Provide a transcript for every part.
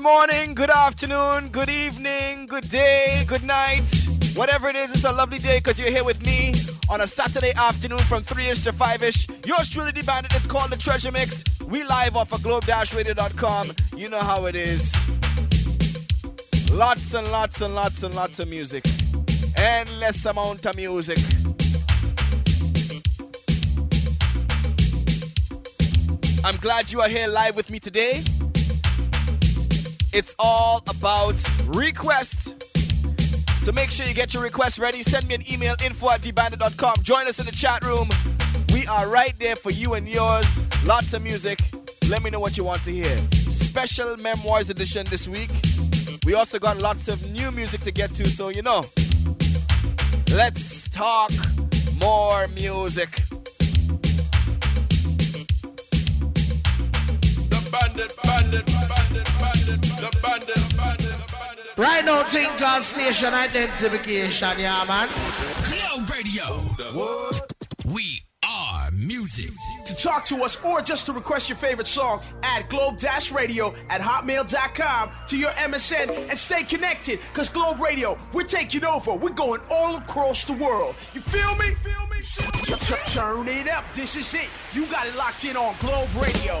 morning, good afternoon, good evening, good day, good night. Whatever it is, it's a lovely day because you're here with me on a Saturday afternoon from 3ish to 5ish. Yours truly, the bandit. It's called The Treasure Mix. We live off of globe-radio.com. You know how it is. Lots and lots and lots and lots of music. Endless amount of music. I'm glad you are here live with me today. It's all about requests. So make sure you get your requests ready. Send me an email, info at dbandit.com. Join us in the chat room. We are right there for you and yours. Lots of music. Let me know what you want to hear. Special Memoirs edition this week. We also got lots of new music to get to, so you know. Let's talk more music. The bandit, bandit, bandit, bandit, the bandit, bandit, bandit. Right now, think God station identification, yeah, man. Globe Radio. We are music. To talk to us or just to request your favorite song, add globe-radio at hotmail.com to your MSN and stay connected. Cause Globe Radio, we're taking over. We're going all across the world. You feel me? Feel me? T- t- Turn it up. This is it. You got it locked in on Globe Radio.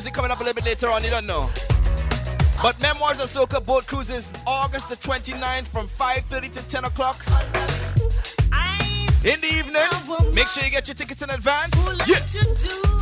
music coming up a little bit later on, you don't know. But Memoirs of Soca boat cruises August the 29th from 5.30 to 10 o'clock. In the evening, make sure you get your tickets in advance. Yeah.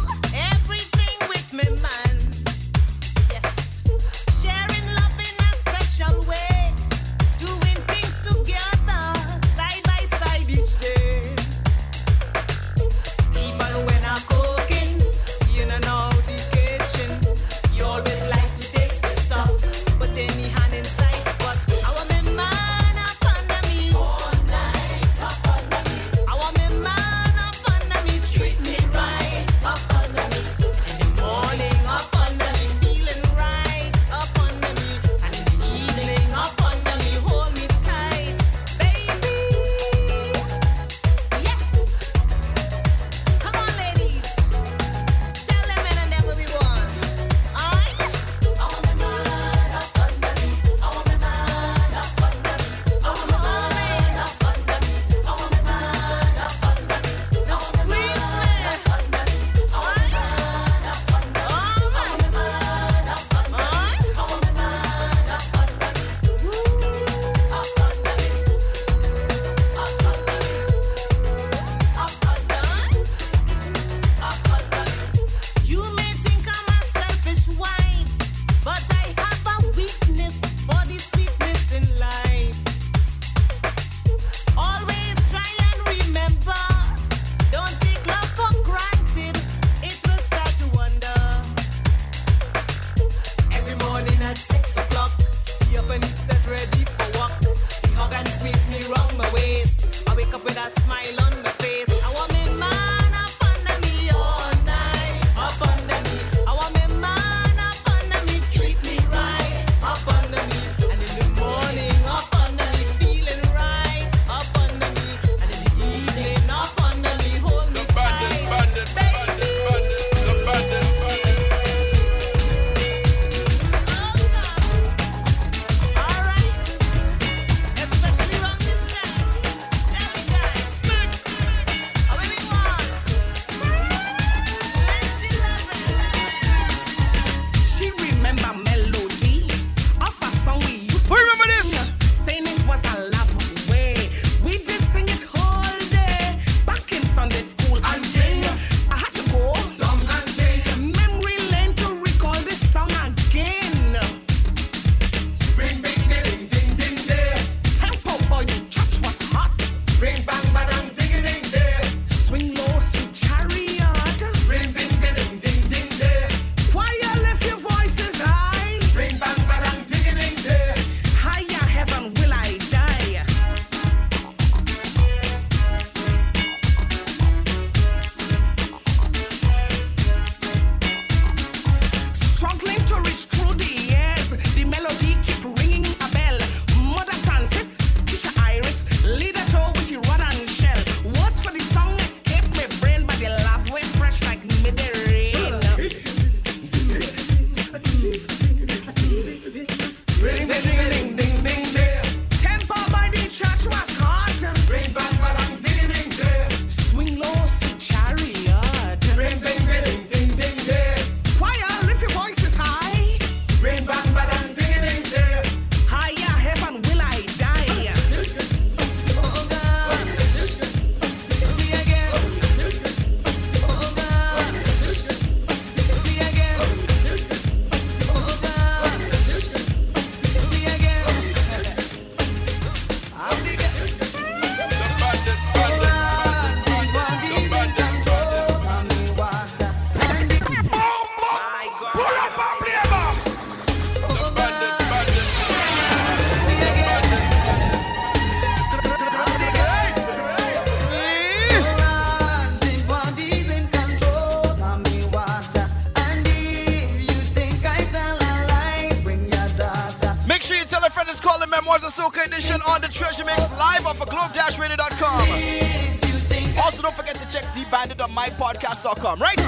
don't forget to check Deep Bandit on mypodcast.com, right?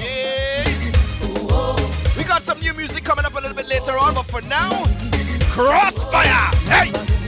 Yeah. We got some new music coming up a little bit later on, but for now, Crossfire! Hey!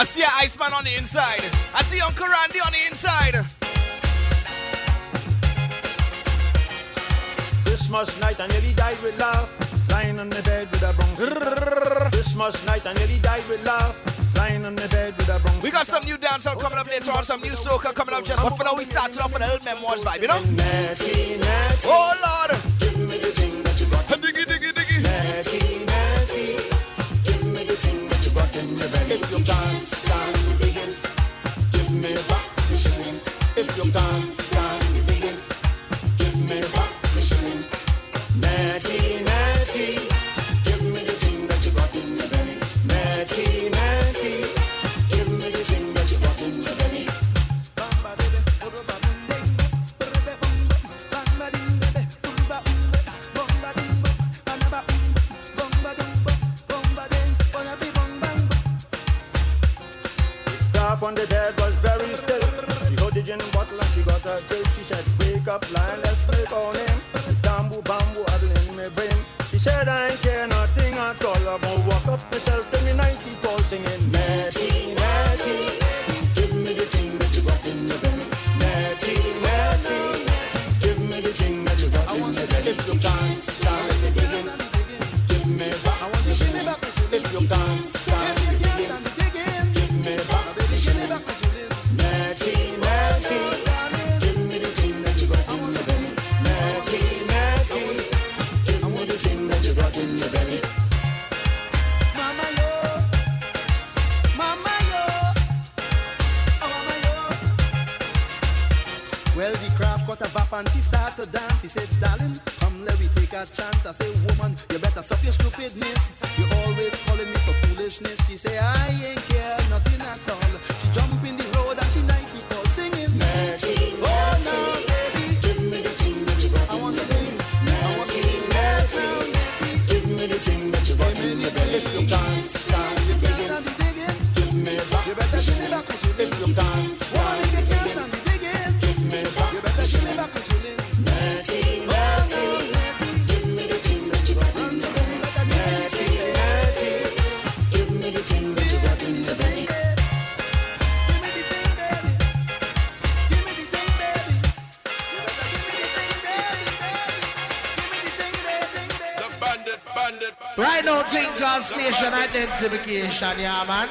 I see an Iceman on the inside. I see Uncle Randy on the inside. Christmas night, I nearly died with love. Lying on the bed with a bronze. Christmas night, I nearly died with love. Lying on the bed with a bronze. We got some new dancehall coming up later on, some new soca coming up just before now. We started off with a little memoirs vibe, you know? Oh, Lord. Give me the. If you can't stand digging, give me back the shilling. If you can't station yeah, man.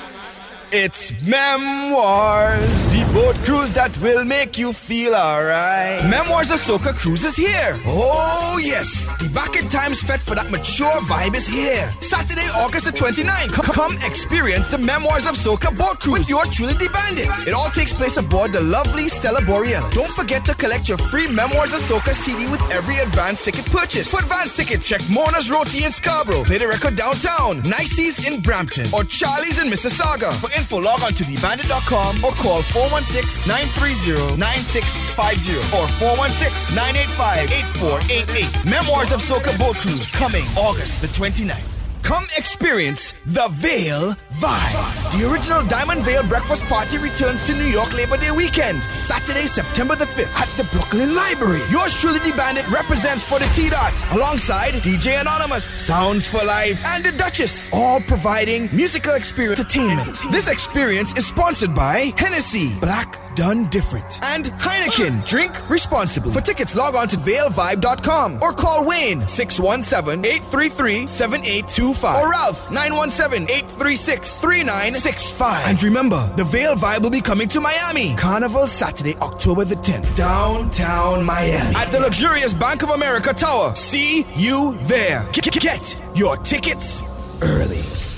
It's Memoirs, the boat cruise that will make you feel alright. Memoirs of Soca Cruise is here. Oh, yes. The back in times fed for that mature vibe is here. Saturday, August the 29th. Come, experience the Memoirs of Soca boat cruise with yours truly, the Bandits. It all takes place aboard the lovely Stella Borealis. Don't forget to collect your free Memoirs of Soca CD with every advance ticket purchase. For advance tickets, check Mona's Roti in Scarborough, Play the Record downtown, Nicey's in Brampton, or Charlie's in Mississauga. For info, log on to thebandit.com or call 416-930-9650 or 416-985-8488. Memoirs of Soca Boat Cruise coming August the 29th. Come experience the Veil Vibe. The original Diamond Veil Breakfast Party returns to New York Labor Day weekend, Saturday, September the 5th at the Brooklyn Library. Yours truly, the Bandit, represents for the T-Dot alongside DJ Anonymous, Sounds for Life, and the Duchess, all providing musical experience entertainment. This experience is sponsored by Hennessy, Black Done Different, and Heineken. Drink responsibly. For tickets, log on to ValeVibe.com or call Wayne 617-833-7825 or Ralph 917-836-3965. And remember, the Vale Vibe will be coming to Miami. Carnival Saturday, October the 10th. Downtown Miami. At the luxurious Bank of America Tower. See you there. Get your tickets early.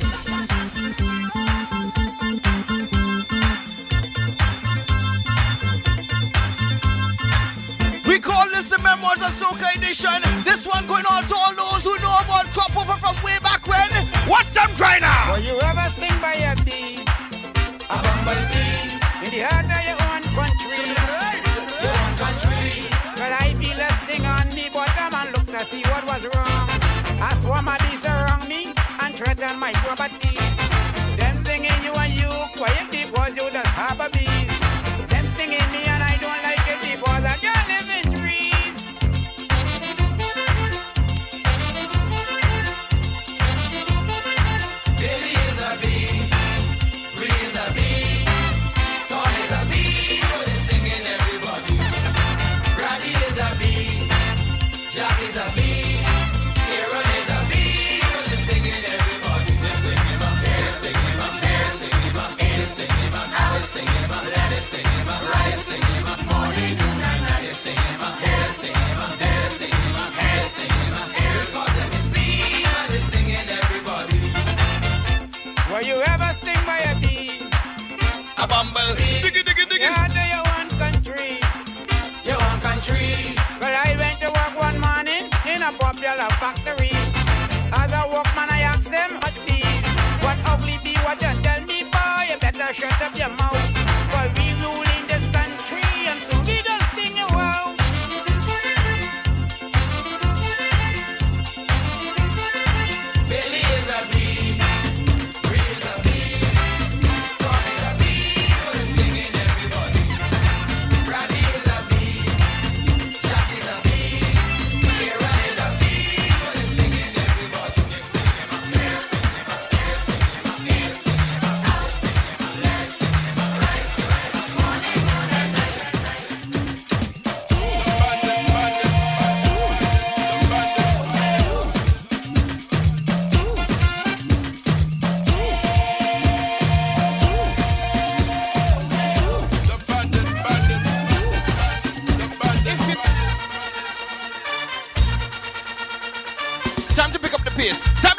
The Memoirs of Soca Edition. This one going on to all those who know about crop over from way back when. What's them trying now? Were you ever sting by a bee? A bumblebee. In the heart of your own country. Your own country. Well, I feel a sting on me bottom and look to see what was wrong. I swarm of bees around me and threaten my property. Them stinging you and you quiet because you just have a bees. Them stinging me and I Shut up your mouth. Time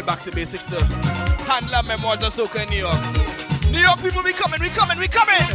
boy back to basics to handle memoirs of soca in New York. New York people, we coming, we coming, we coming!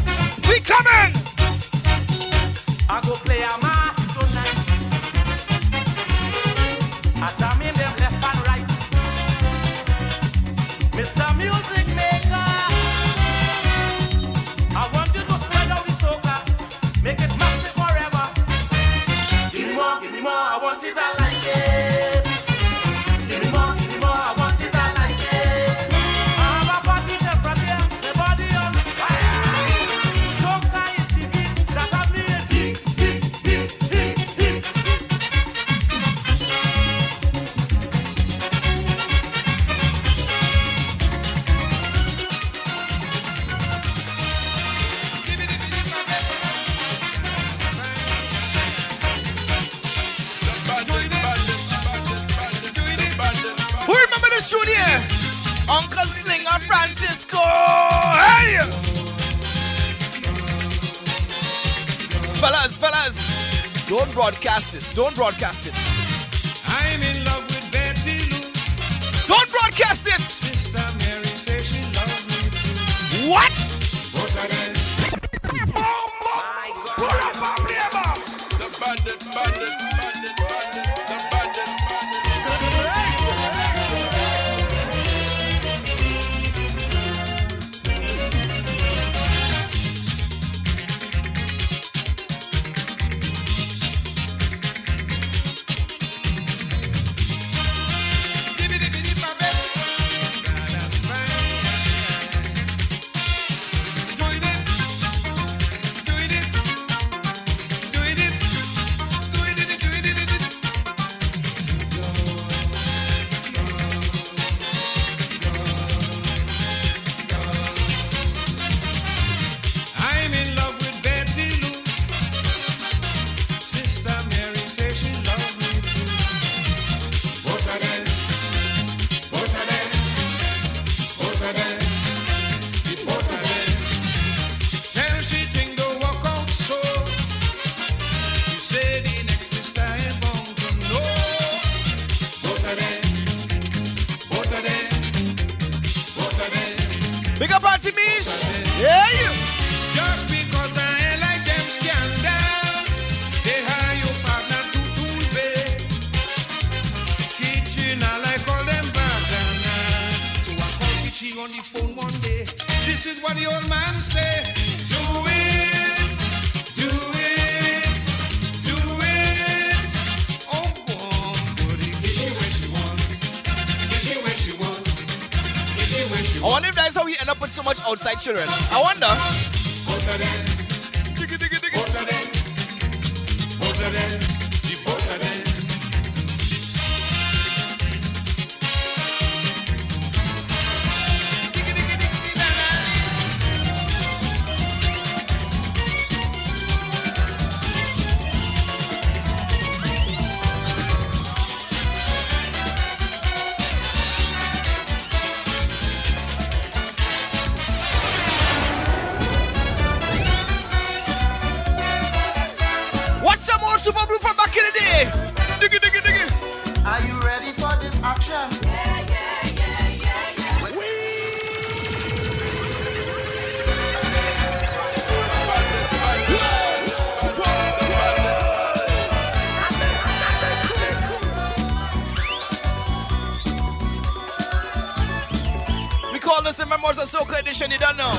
station, you don't know.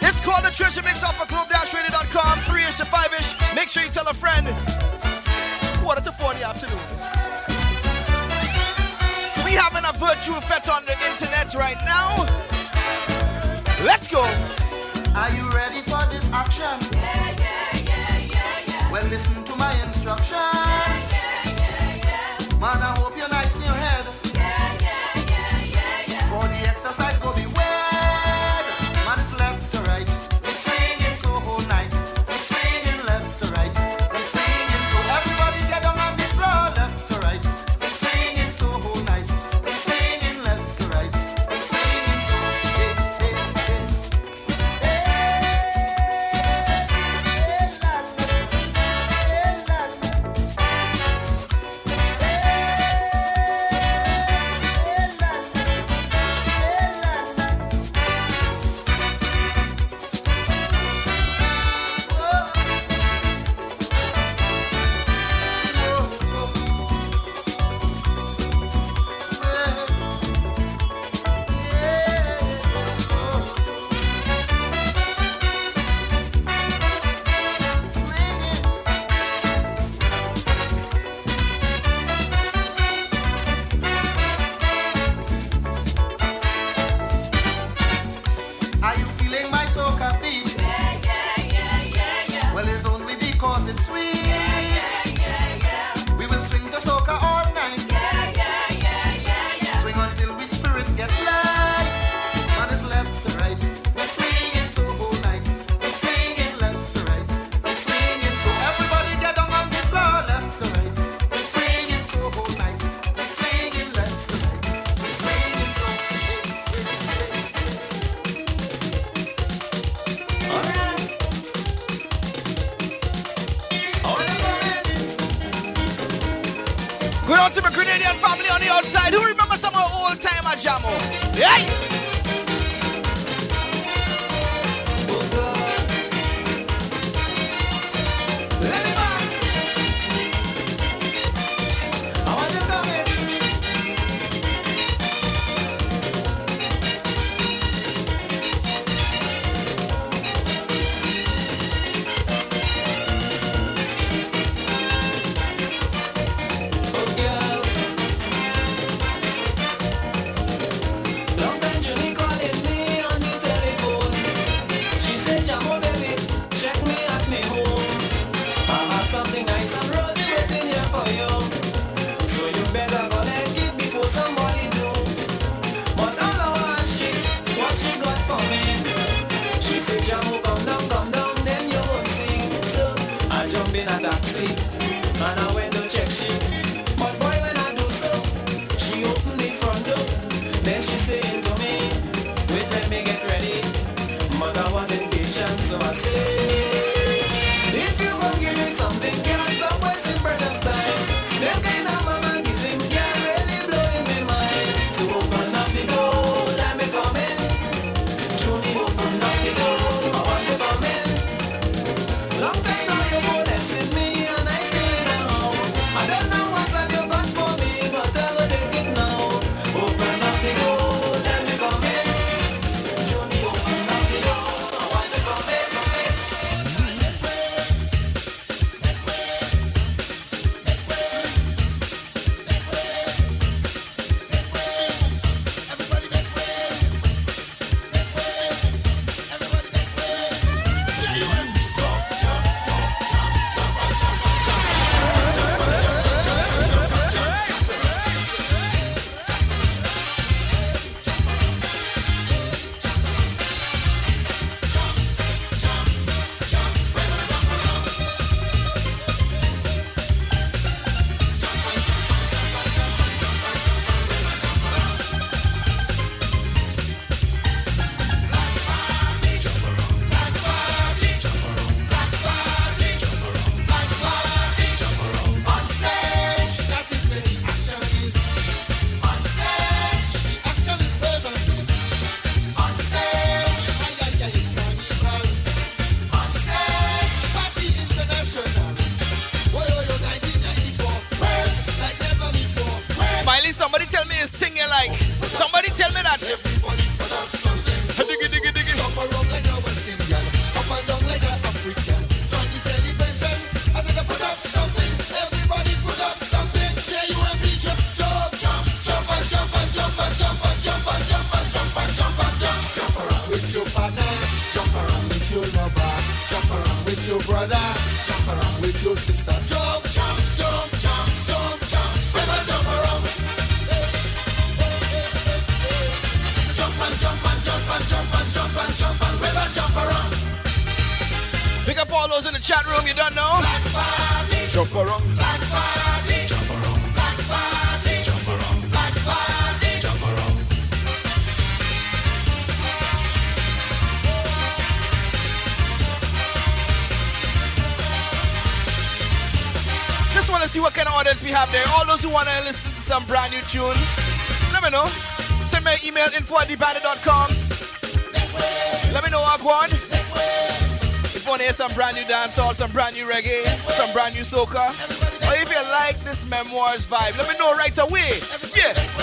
It's called the Treasure Mix off of globe-radio.com, 3-ish to 5-ish. Make sure you tell a friend. What to the forty afternoon. We having a virtual fete on the internet right now. Let's go. Are you ready for this action? Yeah, yeah, yeah, yeah, yeah. Well, listen to my instruction. been at that sleep. Man, I went email info at thebandit.com. Let me know what want. If you want to hear some brand new dancehall, some brand new reggae, some brand new soca, or if you like this memoirs vibe, let me know right away. Yeah.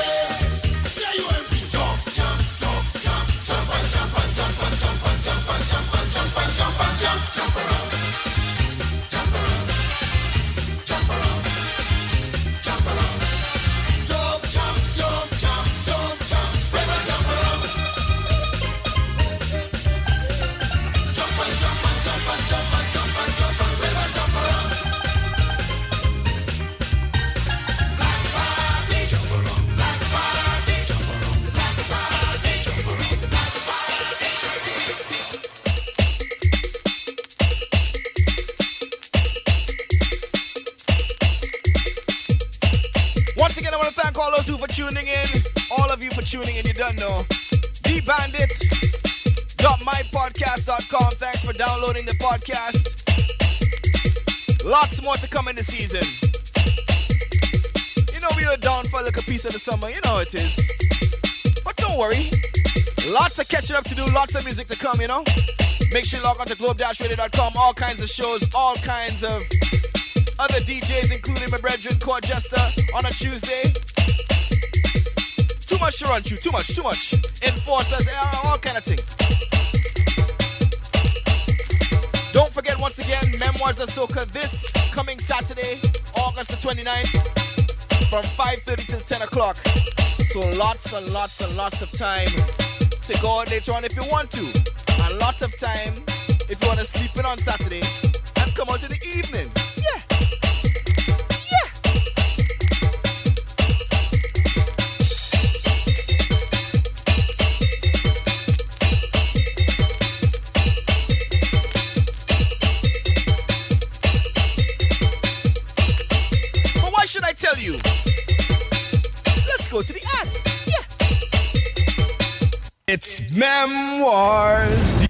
To come in the season. You know we were down for like a piece of the summer. You know it is. But don't worry. Lots of catching up to do. Lots of music to come. You know. Make sure you log on to globe-radio.com. All kinds of shows. All kinds of other DJs, including my brethren, Court Jester, on a Tuesday. Too much to run through, too much, too much. Enforcers, all kind of thing. Don't forget, once again, Memoirs of Soca this Saturday, August the 29th, from 5.30 till 10 o'clock. So lots and lots and lots of time to go out later on if you want to. And lots of time if you want to sleep in on Saturday and come out in the evening. I tell you? Let's go to the ad. Yeah. It's memoirs.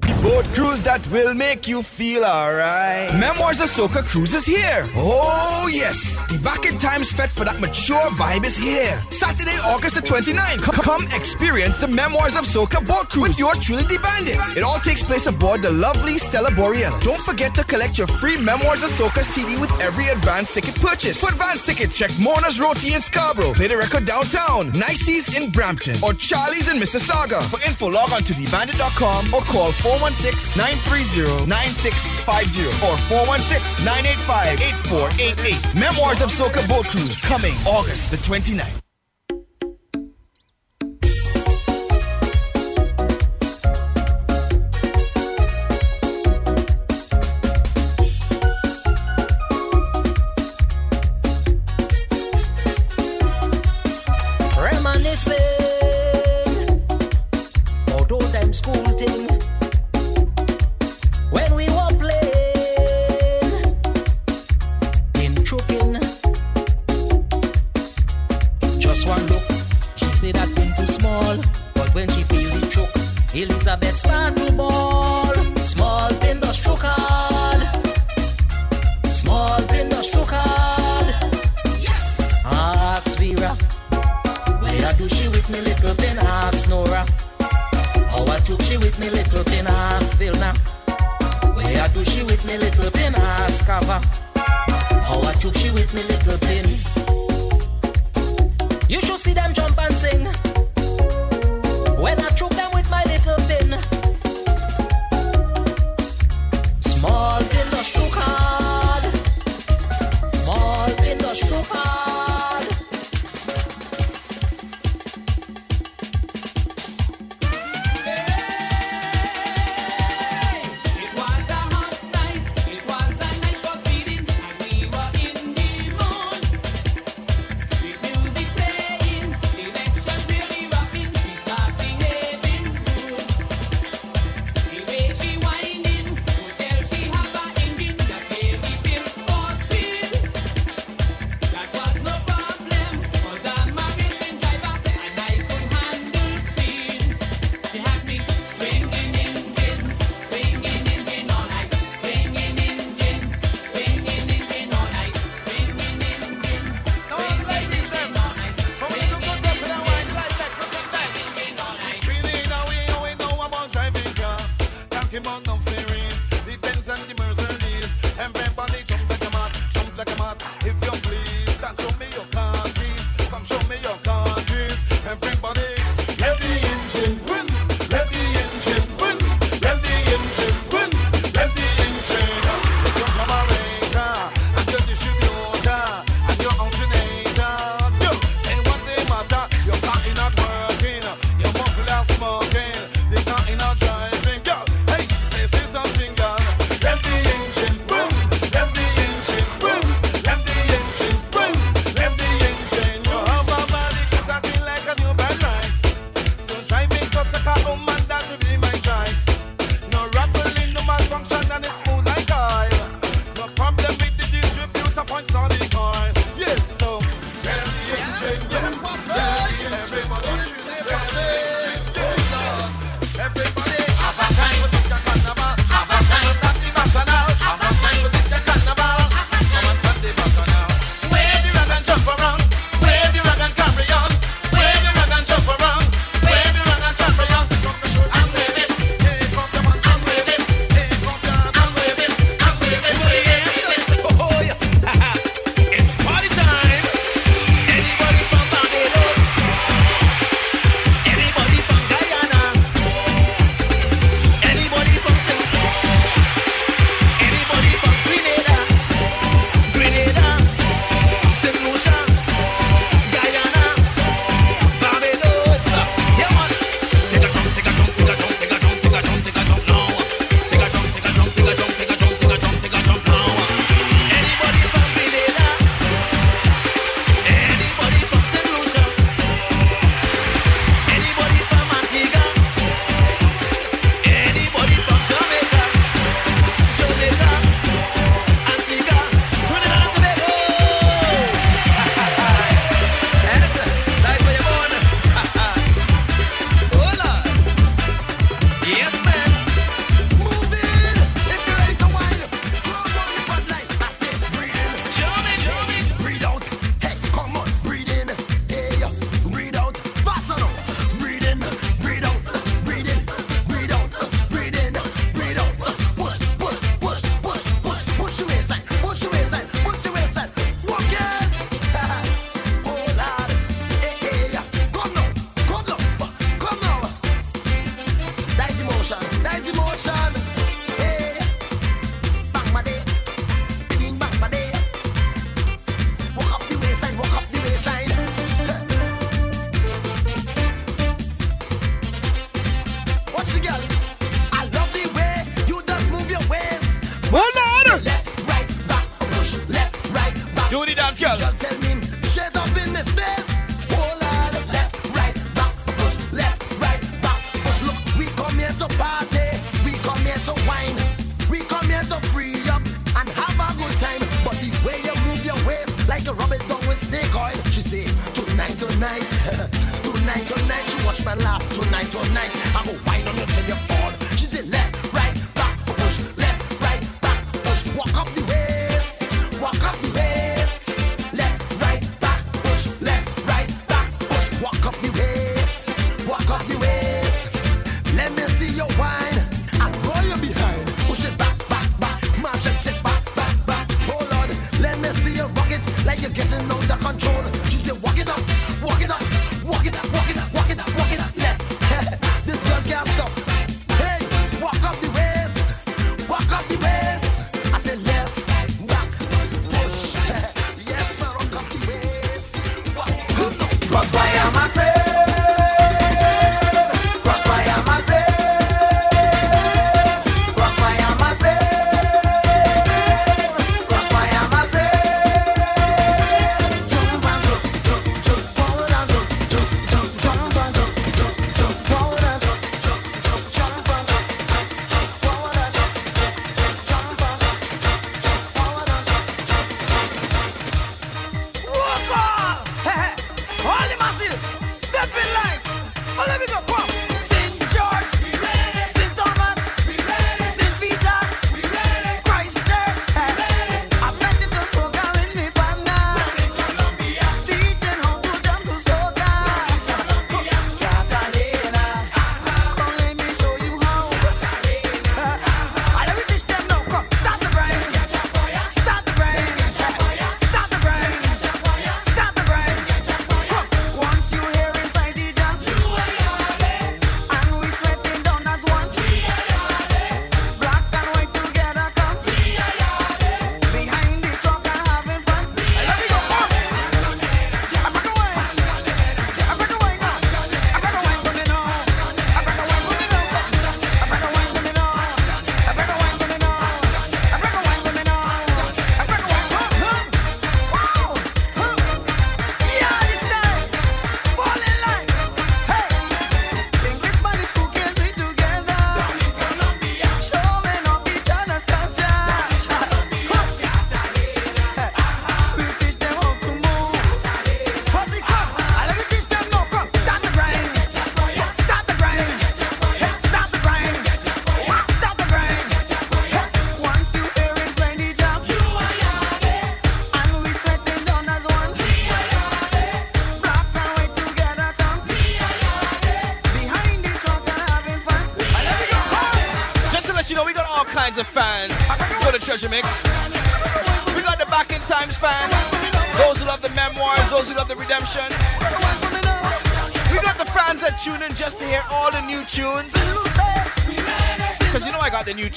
The boat cruise that will make you feel alright. Memoirs of Soca Cruise is here. Oh, yes. The back in times fed for that mature vibe is here. Saturday, August the 29th. C- come experience the Memoirs of Soca boat cruise with yours truly, the Bandits. It all takes place aboard the lovely Stella Boreal. Don't forget to collect your free Memoirs of Soca CD with every advance ticket purchase. For advance tickets, check Mona's Roti in Scarborough, Play the Record downtown, Nicey's in Brampton, or Charlie's in Mississauga. For info, log on to thebandit.com or call 416-930-9650 or 416-985-8488. Memoirs of Soca Boat Cruise coming August the 29th. Me little pin? Ask Vilna. Where I do she with me little pin? Ask Kava. How I took she with me little pin? You should see them jump and sing.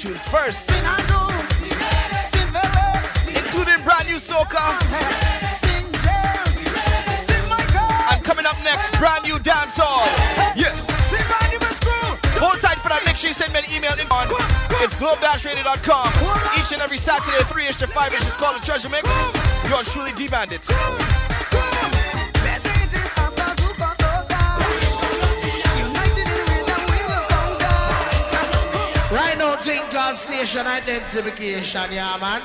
tunes first, including brand new soca. And coming up next, brand new dancehall. Yeah. Hold tight for that. Make sure you send me an email in on it's globe-radio.com. Each and every Saturday, 3-ish to 5-ish is called the Treasure Mix. You're truly, the Bandit. كمان ننزل بك يا شان يا مان